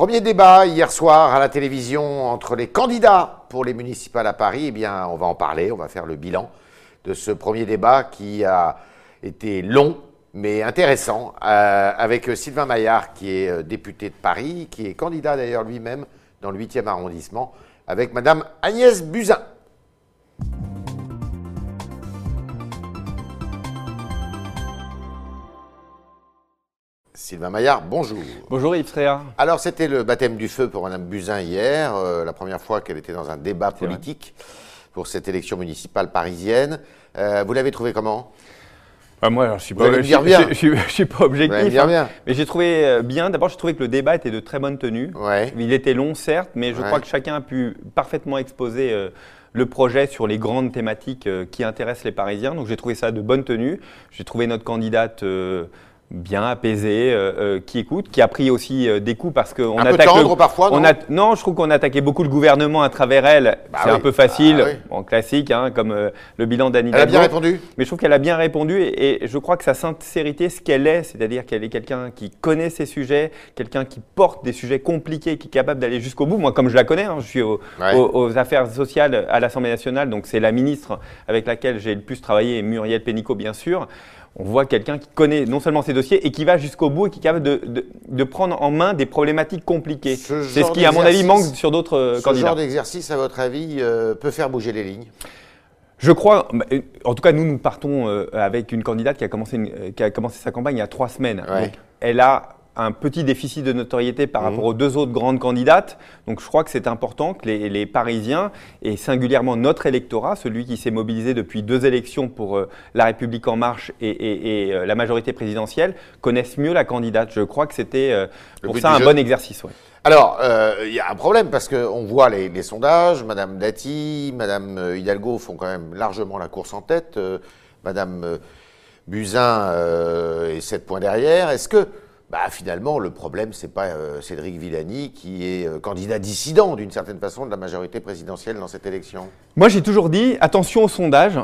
Premier débat hier soir à la télévision entre les candidats pour les municipales à Paris. Eh bien, on va en parler, on va faire le bilan de ce premier débat qui a été long mais intéressant euh, avec Sylvain Maillard qui est euh, député de Paris, qui est candidat d'ailleurs lui-même dans le 8e arrondissement, avec Madame Agnès Buzyn. Sylvain Maillard, bonjour. Bonjour Yves Tréa. Alors, c'était le baptême du feu pour Mme Buzyn hier, euh, la première fois qu'elle était dans un débat vrai. politique pour cette élection municipale parisienne. Euh, vous l'avez trouvé comment? Ah, moi, alors, je suis Vous allez me je- dire bien. Je, je- je- je suis pas Vous allez objectif. me dire hein. bien. Mais j'ai trouvé euh, bien. D'abord, j'ai trouvé que le débat était de très bonne tenue. Ouais. Il était long, certes, mais je Ouais. crois que chacun a pu parfaitement exposer euh, le projet sur les grandes thématiques euh, qui intéressent les Parisiens. Donc, j'ai trouvé ça de bonne tenue. J'ai trouvé notre candidate. Bien apaisée, euh, euh, qui écoute, qui a pris aussi euh, des coups parce qu'on Un peu attaque tendre le- parfois, on non a- non, je trouve qu'on a attaqué beaucoup le gouvernement à travers elle. Bah c'est oui. un peu facile, Bah oui. en classique, hein, comme euh, le bilan d'Anne Elle a bien répondu Mais je trouve qu'elle a bien répondu et, et je crois que sa sincérité, ce qu'elle est, c'est-à-dire qu'elle est quelqu'un qui connaît ses sujets, quelqu'un qui porte des sujets compliqués, qui est capable d'aller jusqu'au bout. Moi, comme je la connais, hein, je suis au- Ouais. aux, aux affaires sociales à l'Assemblée nationale, donc c'est la ministre avec laquelle j'ai le plus travaillé, et Muriel Pénicaud, bien sûr. On voit quelqu'un qui connaît non seulement ses dossiers et qui va jusqu'au bout et qui est capable de, de- de prendre en main des problématiques compliquées. Ce C'est ce qui, à mon avis, manque sur d'autres euh, Ce candidats. genre d'exercice, à votre avis, euh, peut faire bouger les lignes? Je crois, bah, euh, en tout cas, nous, nous partons avec une candidate qui a, commencé une- qui a commencé sa campagne il y a trois semaines. Ouais. Donc, elle a un petit déficit de notoriété par Mhm. rapport aux deux autres grandes candidates. Donc, je crois que c'est important que les, les Parisiens, et singulièrement notre électorat, celui qui s'est mobilisé depuis deux élections pour euh, La République En Marche et, et- et, euh, la majorité présidentielle, connaissent mieux la candidate. Je crois que c'était euh, pour ça un jeu. bon exercice. ouais. Alors, euh, il y a un problème parce qu'on voit les, les sondages. Madame Dati, Madame Hidalgo font quand même largement la course en tête. Euh, Madame Buzyn euh, est 7 points derrière. Est-ce que, bah, finalement, le problème, c'est pas euh, Cédric Villani qui est euh, candidat dissident d'une certaine façon de la majorité présidentielle dans cette élection Moi, j'ai toujours dit, attention aux sondages.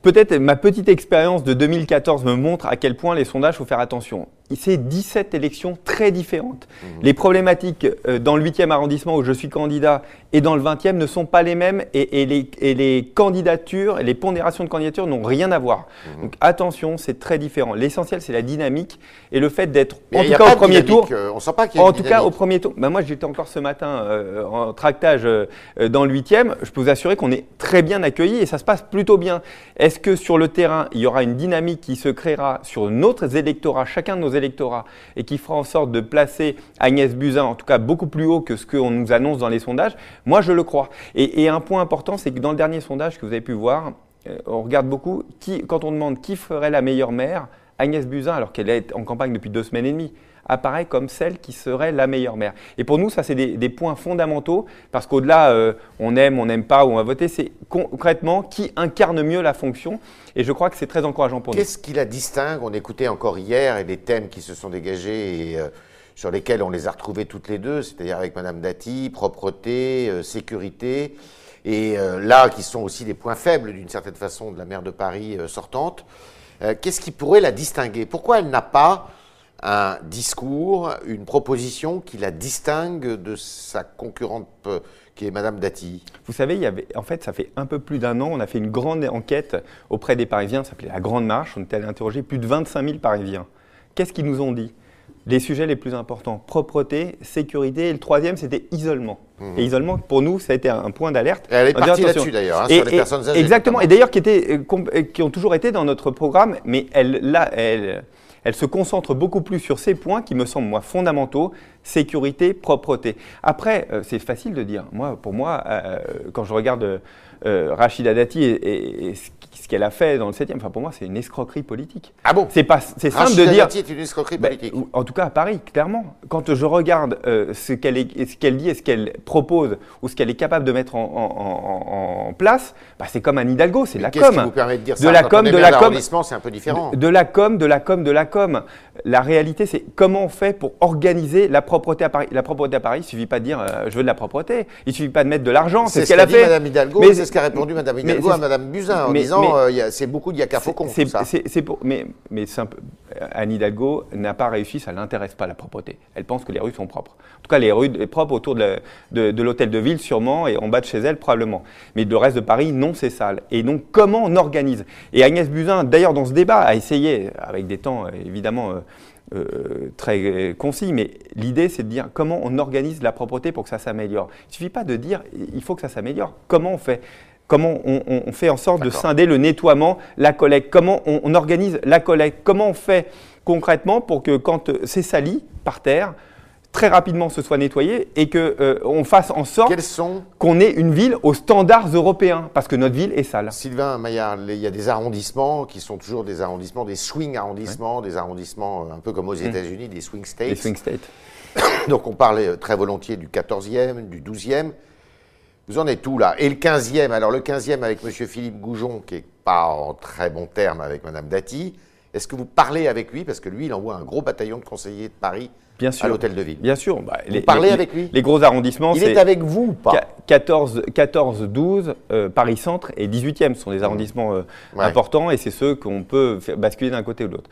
Peut-être ma petite expérience de 2014 me montre à quel point les sondages, faut faire attention. C'est 17 élections très différentes. Les problématiques euh, dans le 8e arrondissement où je suis candidat et dans le 20e ne sont pas les mêmes et, et les, et les candidatures, les pondérations de candidatures n'ont rien à voir. Donc attention, c'est très différent. L'essentiel, c'est la dynamique et le fait d'être, en tout cas premier tour, euh, on sent pas y a en tout cas, au premier tour, ben moi j'étais encore ce matin euh, en tractage euh, dans le 8e. Je peux vous assurer qu'on est très bien accueillis et ça se passe plutôt bien. Est-ce que sur le terrain, il y aura une dynamique qui se créera sur notre électorat, chacun de nos électorats, et qui fera en sorte de placer Agnès Buzyn, en tout cas beaucoup plus haut que ce qu'on nous annonce dans les sondages Moi, je le crois. Et, un point important, c'est que dans le dernier sondage que vous avez pu voir, euh, on regarde beaucoup, qui, quand on demande qui ferait la meilleure maire, Agnès Buzyn, alors qu'elle est en campagne depuis deux semaines et demie, apparaît comme celle qui serait la meilleure maire. Et pour nous, ça, c'est des, points fondamentaux, parce qu'au-delà, euh, on aime, on n'aime pas, ou on va voter, c'est concrètement qui incarne mieux la fonction. Et je crois que c'est très encourageant pour nous. Qu'est-ce qui la distingue? On écoutait encore hier et les thèmes qui se sont dégagés et euh, sur lesquels on les a retrouvés toutes les deux, c'est-à-dire avec Madame Dati, propreté, euh, sécurité, et là qui sont aussi des points faibles d'une certaine façon de la maire de Paris sortante. Qu'est-ce qui pourrait la distinguer? Pourquoi elle n'a pas un discours, une proposition qui la distingue de sa concurrente euh, qui est Madame Dati Vous savez, il y avait, en fait, ça fait un peu plus d'un an, on a fait une grande enquête auprès des Parisiens, ça s'appelait la Grande Marche. On était allé interroger plus de 25 000 Parisiens. Qu'est-ce qu'ils nous ont dit? Les sujets les plus importants propreté, sécurité, et le troisième, c'était isolement. Et isolement, pour nous, ça a été un point d'alerte. Elle est partie là-dessus d'ailleurs, hein, sur les et- personnes âgées. Exactement, et d'ailleurs qui, étaient, euh, euh, qui ont toujours été dans notre programme, mais elle, là, elle, elle se concentre beaucoup plus sur ces points qui me semblent, moi, fondamentaux, sécurité, propreté. Après, euh, c'est facile de dire. Moi, pour moi, euh, quand je regarde euh, euh, Rachida Dati et, et- et ce qu'elle a fait dans le 7e, enfin pour moi, c'est une escroquerie politique. Ah bon? C'est pas, c'est simple Rachida de dire. Dati est une escroquerie Ben, politique. en tout cas à Paris, clairement. Quand je regarde euh, ce qu'elle est- ce qu'elle dit et ce qu'elle propose ou ce qu'elle est capable de mettre en, en- en- en place, bah, c'est comme Anne Hidalgo, c'est de la com. qui vous permet de dire De ça la com, de la com. c'est un peu différent. De, de la com, de la com, de la com. La réalité, c'est comment on fait pour organiser la propreté à Paris. La propreté à Paris, il suffit pas de dire euh, je veux de la propreté. Il suffit pas de mettre de l'argent. C'est ce qu'elle qu'a a dit fait. Madame Hidalgo, Mais- c'est ce qu'a répondu Madame Hidalgo à Madame Buzyn en mais- disant euh, c'est beaucoup Faucon. C'est- tout ça. c'est- c'est pour- mais, mais c'est un peu- Anne Hidalgo n'a pas réussi, ça ne l'intéresse pas la propreté. Elle pense que les rues sont propres. En tout cas, les rues propres autour de l'hôtel de ville, sûrement, et en bas de chez elle, probablement. Mais le reste de Paris, non, c'est sale. Et donc, comment on organise? Et Agnès Buzyn, d'ailleurs, dans ce débat, a essayé, avec des temps évidemment euh, euh, très concis, mais l'idée, c'est de dire comment on organise la propreté pour que ça s'améliore. Il ne suffit pas de dire il faut que ça s'améliore. Comment on fait? Comment on, fait en sorte de scinder le nettoiement, la collecte Comment on, on organise la collecte Comment on fait concrètement pour que quand euh, c'est sali par terre, très rapidement ce soit nettoyé et que euh, on fasse en sorte sont, qu'on ait une ville aux standards européens? Parce que notre ville est sale. Sylvain Maillard, il y a des arrondissements qui sont toujours des arrondissements, des swing arrondissements, des arrondissements euh, un peu comme aux États-Unis, des swing states. Les swing states. Donc on parlait euh, très volontiers du 14e, du 12e. Vous en êtes où là? Et le 15e Alors le 15e avec M. Philippe Goujon, qui est pas en très bon terme avec Mme Dati. Est-ce que vous parlez avec lui? Parce que lui, il envoie un gros bataillon de conseillers de Paris Bien à sûr. l'hôtel de ville. Bien sûr. Bah, Vous parlez avec lui? Les gros arrondissements, Il est avec vous ou pas? Qua- 14, 14 12, euh, Paris Centre et 18e ce sont des arrondissements euh, Ouais. importants et c'est ceux qu'on peut faire basculer d'un côté ou de l'autre.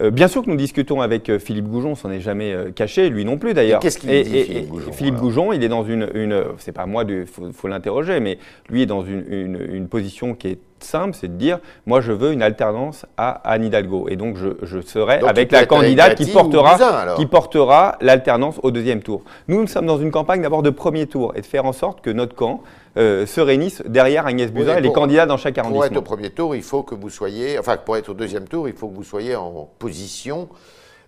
Euh, bien sûr que nous discutons avec euh, Philippe Goujon, on s'en est jamais euh, caché, lui non plus d'ailleurs. Qu'est-ce qu'il dit, Philippe Goujon, Philippe Goujon, il est dans une, une c'est pas moi, il faut, faut l'interroger, mais lui est dans une, une- une position qui est simple, c'est de dire, moi je veux une alternance à Anne Hidalgo, et donc je, je serai Donc, avec la avec candidate qui portera, qui portera l'alternance au deuxième tour. Nous, nous sommes dans une campagne d'abord de premier tour et de faire en sorte que notre camp euh, se réunisse derrière Agnès Buzyn et les candidats dans chaque Pour être arrondissement. au premier tour, il faut que vous soyez, enfin pour être au deuxième tour, il faut que vous soyez en position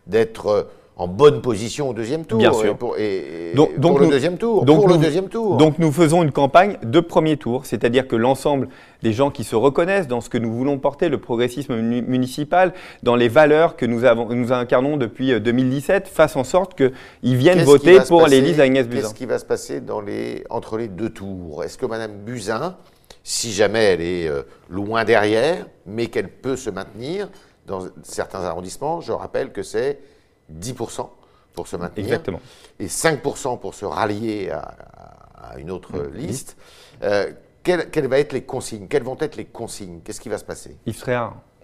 d'être en bonne position au deuxième tour. Bien sûr. Et pour, et- et Donc- pour donc le nous- deuxième tour. donc pour le nous- deuxième tour. Donc nous faisons une campagne de premier tour, c'est-à-dire que l'ensemble des gens qui se reconnaissent dans ce que nous voulons porter, le progressisme mu- municipal, dans les valeurs que nous, avons, nous incarnons depuis euh, 2017, fassent en sorte qu'ils viennent voter pour l'Élise Agnès Buzyn. Qu'est-ce qui va se passer dans les, entre les deux tours? Est-ce que Mme Buzyn, si jamais elle est euh, loin derrière, mais qu'elle peut se maintenir dans certains arrondissements, je rappelle que c'est 10% pour se maintenir Exactement. et 5% pour se rallier à, une autre liste. Euh, quelles, quelles vont être les consignes? Quelles vont être les consignes? Qu'est-ce qui va se passer? Yves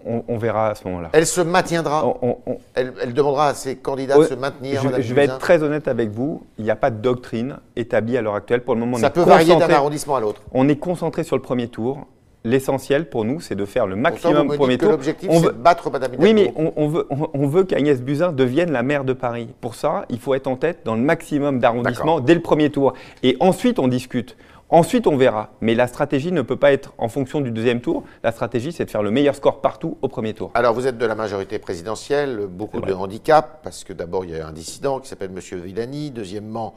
on, on verra à ce moment-là. Elle se maintiendra? On- on- on- elle, elle demandera à ses candidats de se maintenir je, je vais être très honnête avec vous, il n'y a pas de doctrine établie à l'heure actuelle. Pour le moment, on Ça est peut varier d'un arrondissement à l'autre. On est concentré sur le premier tour. L'essentiel pour nous, c'est de faire le maximum me premier tour. l'objectif, c'est veut- de battre Madame Hidalgo. Oui, mais on, on veut, on, on veut qu'Agnès Buzyn devienne la maire de Paris. Pour ça, il faut être en tête dans le maximum d'arrondissements dès le premier tour. Et ensuite, on discute. Ensuite, on verra. Mais la stratégie ne peut pas être en fonction du deuxième tour. La stratégie, c'est de faire le meilleur score partout au premier tour. Alors, vous êtes de la majorité présidentielle, beaucoup de vrai. handicap, parce que d'abord, il y a un dissident qui s'appelle M. Villani. Deuxièmement,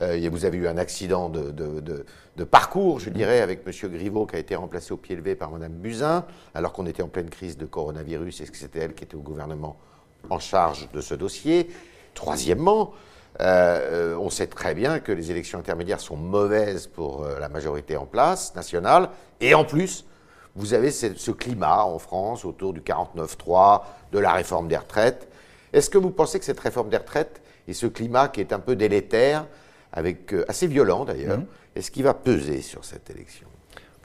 euh, vous avez eu un accident de, parcours, je dirais, avec M. Griveaux, qui a été remplacé au pied levé par Mme Buzyn, alors qu'on était en pleine crise de coronavirus et que c'était elle qui était au gouvernement en charge de ce dossier? Troisièmement, euh, euh, on sait très bien que les élections intermédiaires sont mauvaises pour la majorité en place, nationale, et en plus, vous avez ce, ce climat en France autour du 49-3, de la réforme des retraites. Est-ce que vous pensez que cette réforme des retraites et ce climat qui est un peu délétère, avec, euh, assez violent d'ailleurs, Mhm. est-ce qu'il va peser sur cette élection?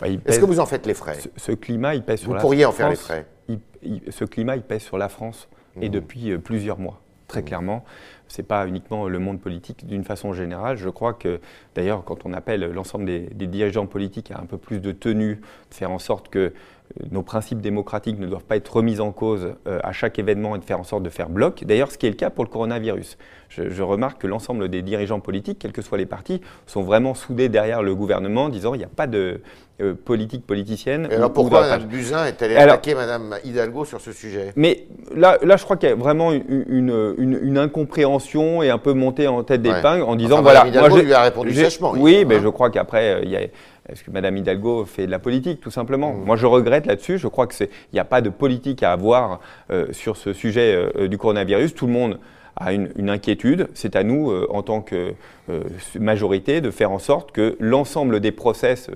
Il Est-ce que vous en faites les frais? Ce, ce climat, il pèse sur Vous la pourriez en faire les France. frais. Il- il- ce climat, il pèse sur la France et Mhm. depuis euh, plusieurs mois, très clairement. C'est pas uniquement le monde politique d'une façon générale. Je crois que, d'ailleurs, quand on appelle l'ensemble des, des dirigeants politiques à un peu plus de tenue, de faire en sorte que nos principes démocratiques ne doivent pas être remis en cause euh, à chaque événement et de faire en sorte de faire bloc. D'ailleurs, ce qui est le cas pour le coronavirus. Je, je remarque que l'ensemble des dirigeants politiques, quels que soient les partis, sont vraiment soudés derrière le gouvernement, en disant il n'y a pas de euh, politique politicienne. Et alors ou- ou pourquoi Mme Buzyn est allée Alors- attaquer Mme Hidalgo sur ce sujet? Mais là, là, je crois qu'il y a vraiment une, une- une- une incompréhension et un peu montée en tête Ouais. d'épingle en disant Enfin, voilà. Madame Hidalgo j'ai- lui a répondu sèchement, Oui, mais hein. je crois qu'après, euh, il y a- Est-ce que Madame Hidalgo fait de la politique, tout simplement Moi, je regrette là-dessus. Je crois qu'il n'y a pas de politique à avoir euh, sur ce sujet euh, du coronavirus. Tout le monde a une, une inquiétude. C'est à nous, euh, en tant que euh, majorité, de faire en sorte que l'ensemble des process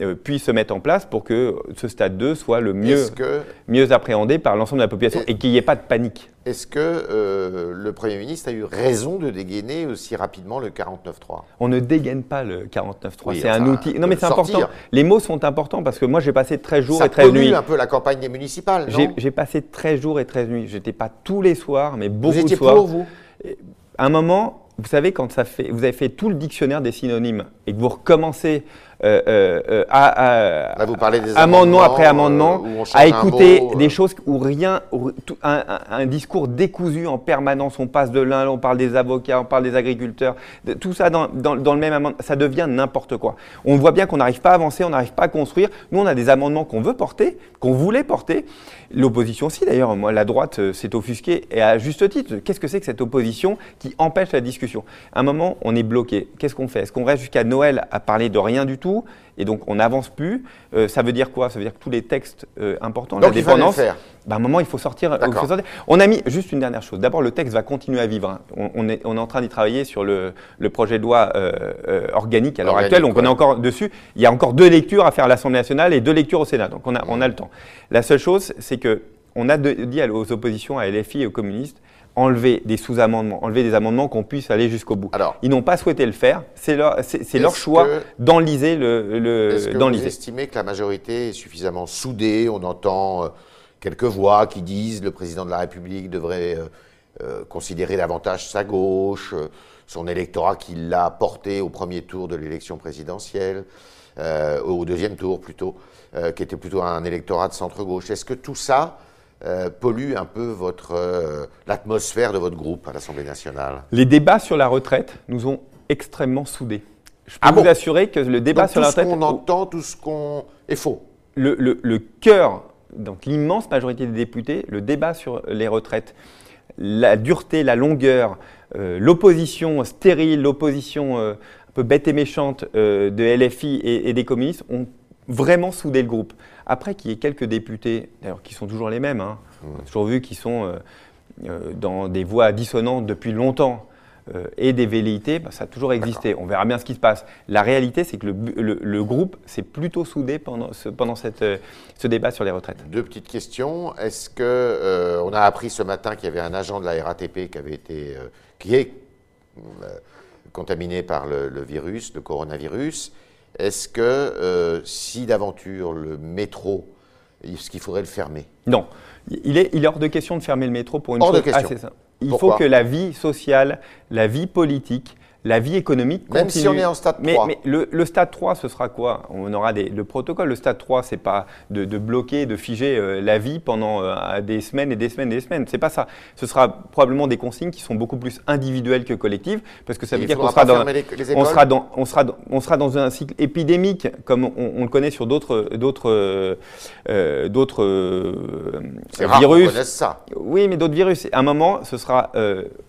euh, puissent se mettre en place pour que ce stade 2 soit le mieux, que, mieux appréhendé par l'ensemble de la population Et- et qu'il n'y ait pas de panique. est-ce que euh, le Premier ministre a eu raison de dégainer aussi rapidement le 49-3 On ne dégaine pas le 49.3. Oui, c'est un outil. Non, mais de c'est important. Les mots sont importants parce que moi, j'ai passé 13 jours Ça et 13 pollue nuits. un peu la campagne des municipales, J'ai non? j'ai passé 13 jours et 13 nuits. J'étais pas tous les soirs, mais beaucoup Vous étiez de soirs. pour, vous? À un moment, vous savez, quand ça fait, vous avez fait tout le dictionnaire des synonymes et que vous recommencez euh, euh, euh, à, à- Là, vous parlez des amendement amendements, après amendement, à écouter mot, des choses où rien, où tout- un, discours décousu en permanence. On passe de l'un, on parle des avocats, on parle des agriculteurs, de- tout ça dans, dans- dans le même amendement, ça devient n'importe quoi. On voit bien qu'on n'arrive pas à avancer, on n'arrive pas à construire. Nous, on a des amendements qu'on veut porter, qu'on voulait porter. L'opposition aussi, d'ailleurs. Moi, la droite s'est offusquée et à juste titre. Qu'est-ce que c'est que cette opposition qui empêche la discussion? À un moment, on est bloqué. Qu'est-ce qu'on fait? Est-ce qu'on reste jusqu'à Noël à parler de rien du tout et donc on n'avance plus Euh, Ça veut dire quoi? Ça veut dire que tous les textes euh, importants, Donc la il dépendance, faire. ben, à un moment, il faut sortir. il faut sortir. On a mis juste une dernière chose. D'abord, le texte va continuer à vivre. hein. On, on est, on est en train d'y travailler sur le, le projet de loi euh, euh, organique à l'heure actuelle. Donc, on est encore dessus. Il y a encore deux lectures à faire à l'Assemblée nationale et deux lectures au Sénat. Donc, on a, on a le temps. La seule chose, c'est que on a de- dit aux oppositions, à LFI et aux communistes, enlever des sous-amendements, enlever des amendements qu'on puisse aller jusqu'au bout. Alors, Ils n'ont pas souhaité le faire. C'est leur, c'est, choix que- d'enliser le, le- Est-ce que vous estimez que la majorité est suffisamment soudée? On entend euh, quelques voix qui disent le président de la République devrait euh, euh, considérer davantage sa gauche, son électorat qui l'a porté au premier tour de l'élection présidentielle, euh, au deuxième tour plutôt, euh, qui était plutôt un électorat de centre-gauche. Est-ce que tout ça euh, pollue un peu votre euh, l'atmosphère de votre groupe à l'Assemblée nationale Les débats sur la retraite nous ont extrêmement soudés. Je peux Ah vous bon assurer que le débat Donc, sur tout la ce retraite, qu'on entend, tout ce qu'on est faux. le, le- le cœur, donc l'immense majorité des députés, le débat sur les retraites, la dureté, la longueur, euh, l'opposition stérile, l'opposition euh, un peu bête et méchante euh, de LFI et, et des communistes ont vraiment soudé le groupe. Après qu'il y ait quelques députés, d'ailleurs qui sont toujours les mêmes, hein, on a toujours vu qu'ils sont euh, euh, dans des voix dissonantes depuis longtemps. euh, et des velléités, bah, ça a toujours existé. On verra bien ce qui se passe. La réalité, c'est que le, bu- le- le groupe s'est plutôt soudé pendant ce, pendant cette, ce débat sur les retraites. Deux petites questions. Est-ce que euh, on a appris ce matin qu'il y avait un agent de la RATP qui avait été, euh, qui est contaminé par le, le virus, le coronavirus Est-ce que euh, si d'aventure le métro, est-ce qu'il faudrait le fermer? Non, il est, il est hors de question de fermer le métro pour une Hors de chose question. assez simple. Il Pourquoi? faut que la vie sociale, la vie politique, la vie économique Même continue. si on est en stade mais, 3. Mais le, le stade 3, ce sera quoi? On aura des, le protocole. Le stade 3, c'est pas de, de bloquer, de figer euh, la vie pendant euh, des semaines et des semaines et des semaines. C'est pas ça. Ce sera probablement des consignes qui sont beaucoup plus individuelles que collectives, parce que ça veut dire qu'on sera dans, les, les on sera, dans, on, sera dans, on sera dans un cycle épidémique, comme on, on le connaît sur d'autres d'autres euh, d'autres euh, C'est rare virus. connaisse ça. Oui, mais d'autres virus. À un moment, ce sera.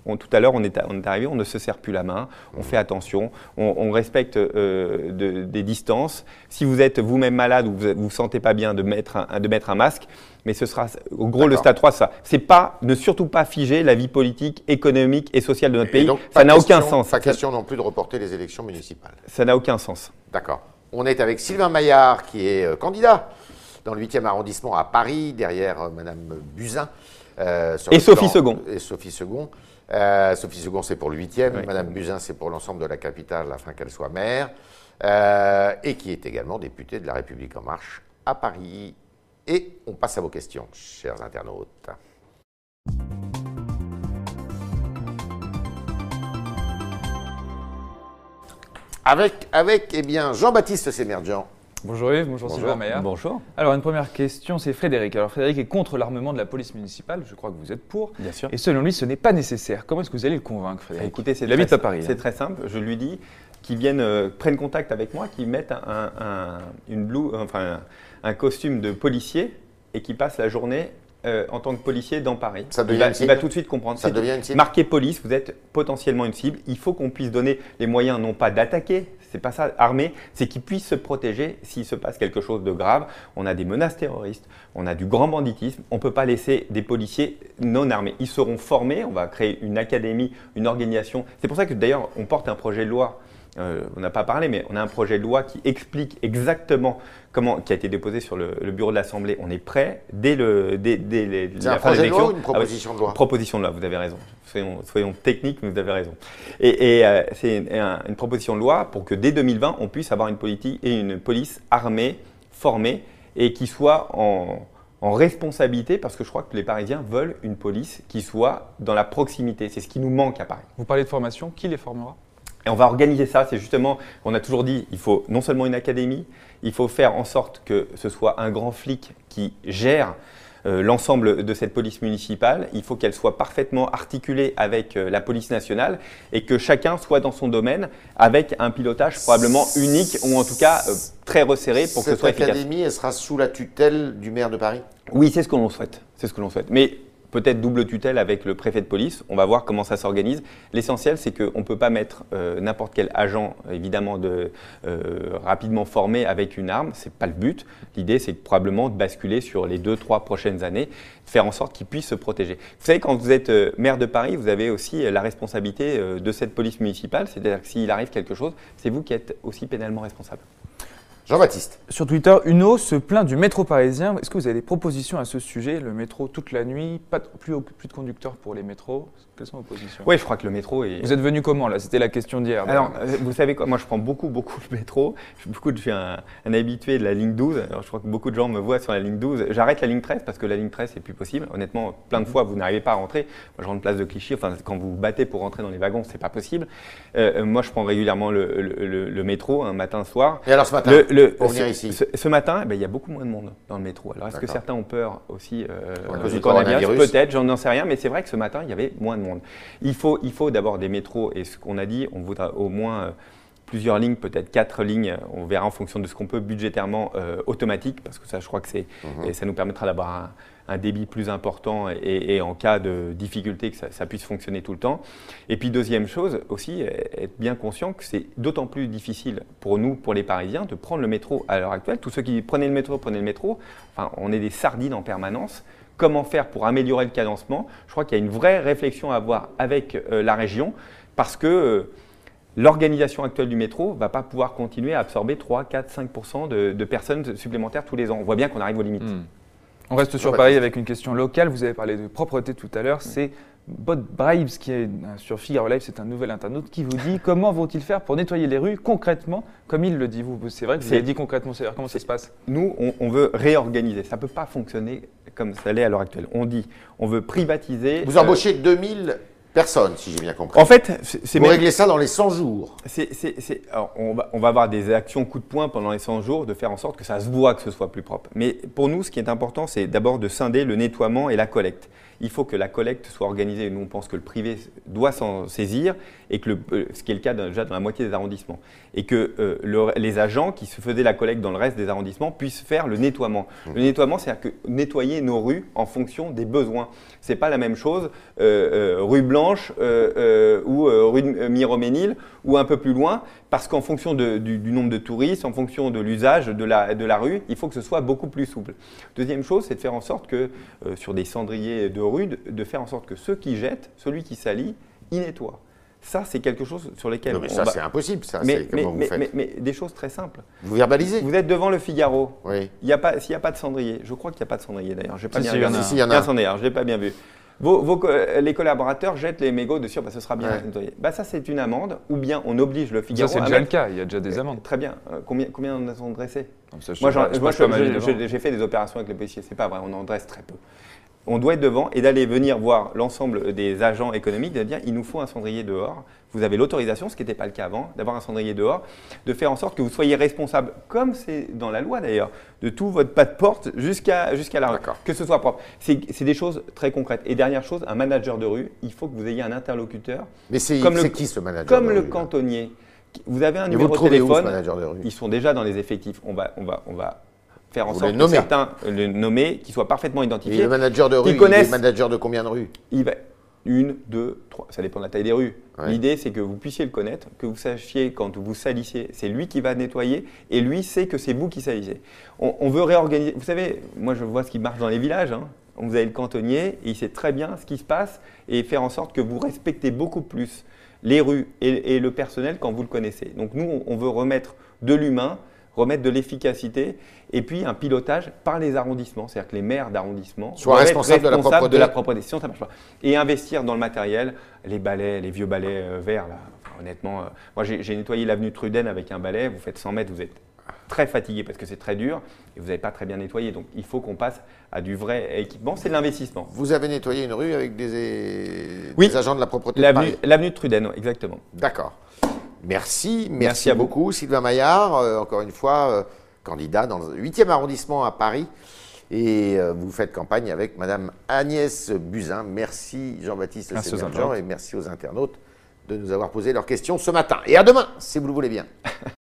on- tout à l'heure, on est, on est arrivé, on ne se serre plus la main, on fait attention, on, on respecte euh, de- des distances. Si vous êtes vous-même malade ou vous ne vous sentez pas bien, de mettre un, de mettre un masque. Mais ce sera, au gros, le stade 3, ça. C'est pas, ne surtout pas figer la vie politique, économique et sociale de notre Et pays. donc, ça n'a aucun sens. Pas question non plus de reporter les élections municipales. Ça n'a aucun sens. D'accord. On est avec Sylvain Maillard, qui est euh, candidat dans le 8e arrondissement à Paris, derrière euh, Madame Buzyn. euh, Et Sophie plan- Second. Et Sophie Second. Euh, Sophie Second, c'est pour le 8e. Oui. Madame Buzyn, c'est pour l'ensemble de la capitale, afin qu'elle soit maire. Euh, et qui est également députée de La République En Marche à Paris. Et on passe à vos questions, chers internautes. Avec, avec eh bien, Jean-Baptiste Sémerdian. Bonjour Yves, bonjour, Bonjour. Sylvain Maillard. Bonjour. Alors une première question, c'est Frédéric. Alors Frédéric est contre l'armement de la police municipale, je crois que vous êtes pour. Bien sûr. Et selon lui, ce n'est pas nécessaire. Comment est-ce que vous allez le convaincre, Frédéric Écoutez, c'est Il habite très à Paris. C'est hein. très simple. Je lui dis qu'ils viennent, euh, prennent contact avec moi, qu'ils mettent un, un- une blue, enfin, un, un costume de policier et qu'ils passent la journée euh, en tant que policier dans Paris. Ça il, devient va, une il va tout de suite comprendre. Ça devient une cible Marqué police, vous êtes potentiellement une cible. Il faut qu'on puisse donner les moyens, non pas d'attaquer, c'est pas ça, armé, c'est qu'ils puissent se protéger s'il se passe quelque chose de grave. On a des menaces terroristes, on a du grand banditisme. On ne peut pas laisser des policiers non armés. Ils seront formés. On va créer une académie, une organisation. C'est pour ça que d'ailleurs, on porte un projet de loi. Euh, on n'a pas parlé, mais on a un projet de loi qui explique exactement comment, qui a été déposé sur le, le bureau de l'Assemblée. On est prêt dès le, dès, dès les- C'est la un projet de loi élections. ou une Ah oui. proposition de loi Proposition de loi, vous avez raison. Soyons, soyons techniques, mais vous avez raison. Et, et, euh, c'est une, un- une proposition de loi pour que dès 2020, on puisse avoir une politique et une police armée, formée et qui soit en, en responsabilité, parce que je crois que les Parisiens veulent une police qui soit dans la proximité. C'est ce qui nous manque à Paris. Vous parlez de formation, qui les formera? Et on va organiser ça. C'est justement, on a toujours dit, il faut non seulement une académie, il faut faire en sorte que ce soit un grand flic qui gère euh, l'ensemble de cette police municipale. Il faut qu'elle soit parfaitement articulée avec euh, la police nationale et que chacun soit dans son domaine avec un pilotage probablement unique ou en tout cas euh, très resserré pour que ce Cette soit efficace. académie, elle sera sous la tutelle du maire de Paris? Oui, c'est ce que l'on souhaite. C'est ce que l'on souhaite. Mais peut-être double tutelle avec le préfet de police. On va voir comment ça s'organise. L'essentiel, c'est qu'on ne peut pas mettre euh, n'importe quel agent, évidemment, de, euh, rapidement formé avec une arme. Ce n'est pas le but. L'idée, c'est probablement de basculer sur les deux, trois prochaines années, de faire en sorte qu'ils puissent se protéger. Vous savez, quand vous êtes euh, maire de Paris, vous avez aussi la responsabilité de cette police municipale. C'est-à-dire que s'il arrive quelque chose, c'est vous qui êtes aussi pénalement responsable. Jean-Baptiste. Sur Twitter, Uno se plaint du métro parisien. Est-ce que vous avez des propositions à ce sujet? Le métro toute la nuit, pas de- plus, plus de conducteurs pour les métros. Quelles sont vos positions? Oui, je crois que le métro est. Vous êtes venu comment là? C'était la question d'hier. Alors, euh, vous savez quoi? Moi, je prends beaucoup, beaucoup le métro. Je suis, beaucoup, je suis un, un habitué de la ligne 12. Alors, je crois que beaucoup de gens me voient sur la ligne 12. J'arrête la ligne 13 parce que la ligne 13, c'est plus possible. Honnêtement, plein de fois, vous n'arrivez pas à rentrer. Moi, je rentre place de Clichy. Enfin, quand vous vous battez pour rentrer dans les wagons, c'est pas possible. Euh, euh, moi, je prends régulièrement le, le- le- le métro, un matin, soir. Et alors ce matin, Le- le- pour venir ce, ici ce- ce matin, eh ben, il y a beaucoup moins de monde dans le métro. Alors, est-ce que certains ont peur aussi euh, du coronavirus Peut-être, j'en n'en sais rien, mais c'est vrai que ce matin, il y avait moins de monde. Il faut, il faut d'abord des métros, et ce qu'on a dit, on voudra au moins euh, plusieurs lignes, peut-être quatre lignes, on verra en fonction de ce qu'on peut budgétairement euh, automatique, parce que ça, je crois que c'est, et ça nous permettra d'avoir un, un débit plus important et, et en cas de difficulté que ça, ça puisse fonctionner tout le temps. Et puis deuxième chose aussi, être bien conscient que c'est d'autant plus difficile pour nous, pour les Parisiens, de prendre le métro à l'heure actuelle. Tous ceux qui prenaient le métro, prenaient le métro. Enfin, on est des sardines en permanence. Comment faire pour améliorer le cadencement? Je crois qu'il y a une vraie réflexion à avoir avec euh, la région parce que euh, l'organisation actuelle du métro ne va pas pouvoir continuer à absorber 3, 4, 5 de, de personnes supplémentaires tous les ans. On voit bien qu'on arrive aux limites. Hmm. On reste sur Jean-Baptiste. Paris avec une question locale. Vous avez parlé de propreté tout à l'heure. C'est Bot Bribes qui est euh, sur Figaro Live. C'est un nouvel internaute qui vous dit comment vont-ils faire pour nettoyer les rues concrètement, comme il le dit? Vous, c'est vrai que vous C'est- avez dit concrètement. C'est comment ça se passe? Nous, on, on veut réorganiser. Ça ne peut pas fonctionner comme ça l'est à l'heure actuelle. On dit, on veut privatiser. vous euh, embauchez 2000 personnes, si j'ai bien compris. en fait, c'est vous même- réglez ça dans les 100 jours. C'est- on, va, on va avoir des actions coup de poing pendant les 100 jours, de faire en sorte que ça se voit, que ce soit plus propre. Mais pour nous, ce qui est important, c'est d'abord de scinder le nettoiement et la collecte. Il faut que la collecte soit organisée. Nous, on pense que le privé doit s'en saisir, et que le- euh, ce qui est le cas déjà dans la moitié des arrondissements. Et que euh, le- les agents qui se faisaient la collecte dans le reste des arrondissements puissent faire le nettoiement. Le nettoiement, c'est-à-dire que nettoyer nos rues en fonction des besoins. C'est pas la même chose euh, euh, rue Blanche ou rue Miroménil ou un peu plus loin, parce qu'en fonction de- du, du nombre de touristes, en fonction de l'usage de la, de la rue, il faut que ce soit beaucoup plus souple. Deuxième chose, c'est de faire en sorte que sur des cendriers de rue, de, de faire en sorte que ceux qui jettent, celui qui salit, il nettoie. Ça, c'est quelque chose sur lequel Non, mais on ça, va- c'est impossible, ça. mais, c'est mais- comment vous mais- faites mais- mais des choses très simples. Vous verbalisez Vous êtes devant le Figaro. Oui. Il y a pas, s'il n'y a pas de cendrier, je crois qu'il n'y a pas de cendrier d'ailleurs. J'ai pas Si, bien si, a Si, si, il y en a Il y a un. je l'ai pas bien vu. Vos, vos co- les collaborateurs jettent les mégots dessus, bah, ce sera bien Ouais. nettoyé. Bah, ça, c'est une amende, ou bien on oblige le Ça, Figaro c'est à déjà le cas. Il y a déjà des amendes. Très bien. Euh, combien, combien en a-t-on dressé ça, je Moi, je je- je- je- j'ai fait des opérations avec les policiers. C'est pas vrai, on en dresse très peu. On doit être devant et d'aller venir voir l'ensemble des agents économiques, de dire il nous faut un cendrier dehors. Vous avez l'autorisation, ce qui n'était pas le cas avant, d'avoir un cendrier dehors, de faire en sorte que vous soyez responsable, comme c'est dans la loi d'ailleurs, de tout votre pas de porte jusqu'à jusqu'à la rue, que ce soit propre. C'est des choses très concrètes. Et dernière chose, un manager de rue, il faut que vous ayez un interlocuteur, Mais c'est Comme le- c'est qui ce manager comme de le rue, cantonnier. Vous avez un Et numéro de trouvez où, ce téléphone. manager de rue? Ils sont déjà dans les effectifs. On va, on va, on va faire en Vous sorte que certains le nommer, qu'ils soient parfaitement Et identifiés. le manager de Qui rue, il est manager de combien de rues Il va une, deux, trois, ça dépend de la taille des rues. Ouais. L'idée, c'est que vous puissiez le connaître, que vous sachiez quand vous salissiez, c'est lui qui va nettoyer, et lui sait que c'est vous qui salissez. On, on veut réorganiser. Vous savez, moi je vois ce qui marche dans les villages. hein. Vous avez le cantonnier, et il sait très bien ce qui se passe, et faire en sorte que vous respectez beaucoup plus les rues et, et le personnel quand vous le connaissez. Donc nous, on veut remettre de l'humain, remettre de l'efficacité, et puis un pilotage par les arrondissements, c'est-à-dire que les maires d'arrondissement Soient responsables de la propreté. de la propreté. Sinon, ça marche pas. Et investir dans le matériel, les balais, les vieux balais euh, verts, là. Enfin, honnêtement, euh, moi j'ai nettoyé l'avenue Truden avec un balai, vous faites 100 mètres, vous êtes très fatigué parce que c'est très dur et vous n'avez pas très bien nettoyé. Donc il faut qu'on passe à du vrai équipement, c'est de l'investissement. Vous avez nettoyé une rue avec des, Oui. des agents de la propreté L'avenue de Truden, exactement. D'accord. Merci, merci, Merci à vous. beaucoup Sylvain Maillard, euh, encore une fois candidat dans le 8e arrondissement à Paris. Et euh, vous faites campagne avec Madame Agnès Buzyn. Merci Jean-Baptiste internautes. et merci aux internautes de nous avoir posé leurs questions ce matin. Et à demain, si vous le voulez bien.